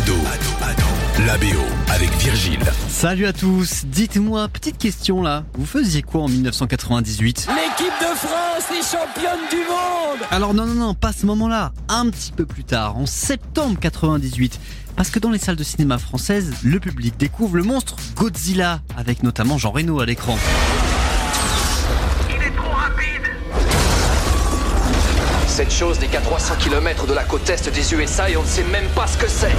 Ado, la BO avec Virgile. Salut à tous, dites-moi, petite question là, vous faisiez quoi en 1998 L'équipe de France est championne du monde Alors non, non, non, pas ce moment-là, un petit peu plus tard, en septembre 98. Parce que dans les salles de cinéma françaises, le public découvre le monstre Godzilla, avec notamment Jean Reno à l'écran. Cette chose n'est qu'à 300 km de la côte est des USA et on ne sait même pas ce que c'est.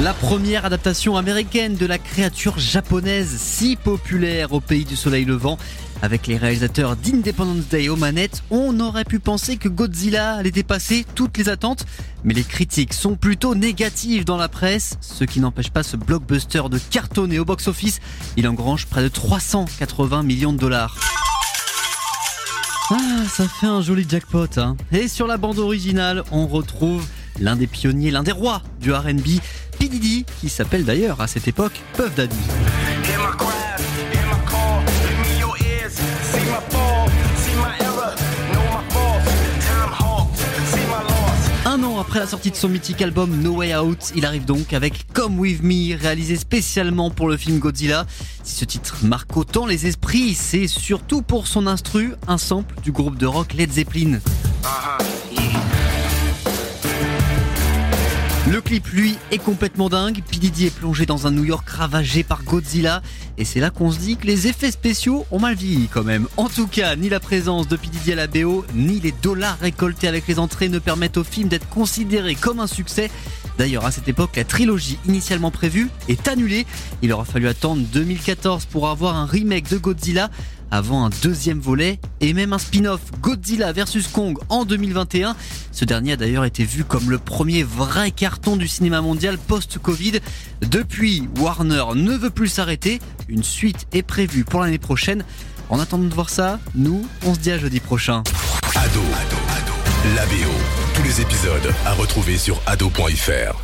La première adaptation américaine de la créature japonaise si populaire au pays du soleil levant. Avec les réalisateurs d'Independence Day aux manettes, on aurait pu penser que Godzilla allait dépasser toutes les attentes, mais les critiques sont plutôt négatives dans la presse, ce qui n'empêche pas ce blockbuster de cartonner au box-office. Il engrange près de 380 millions de dollars. Ah, ça fait un joli jackpot. Hein. Et sur la bande originale, on retrouve l'un des pionniers, l'un des rois du RB, P. Diddy, qui s'appelle d'ailleurs à cette époque Puff Daddy. Après la sortie de son mythique album No Way Out, il arrive donc avec Come With Me, réalisé spécialement pour le film Godzilla. Si ce titre marque autant les esprits, c'est surtout pour son instru, un sample du groupe de rock Led Zeppelin. Le clip, lui, est complètement dingue. P. Diddy est plongé dans un New York ravagé par Godzilla. Et c'est là qu'on se dit que les effets spéciaux ont mal vieilli quand même. En tout cas, ni la présence de P. Diddy à la BO, ni les dollars récoltés avec les entrées ne permettent au film d'être considéré comme un succès. D'ailleurs, à cette époque, la trilogie initialement prévue est annulée. Il aura fallu attendre 2014 pour avoir un remake de Godzilla avant un deuxième volet et même un spin-off Godzilla vs Kong en 2021. Ce dernier a d'ailleurs été vu comme le premier vrai carton du cinéma mondial post-Covid. Depuis, Warner ne veut plus s'arrêter. Une suite est prévue pour l'année prochaine. En attendant de voir ça, nous, on se dit à jeudi prochain. Ado, la BO. Tous les épisodes à retrouver sur ado.fr.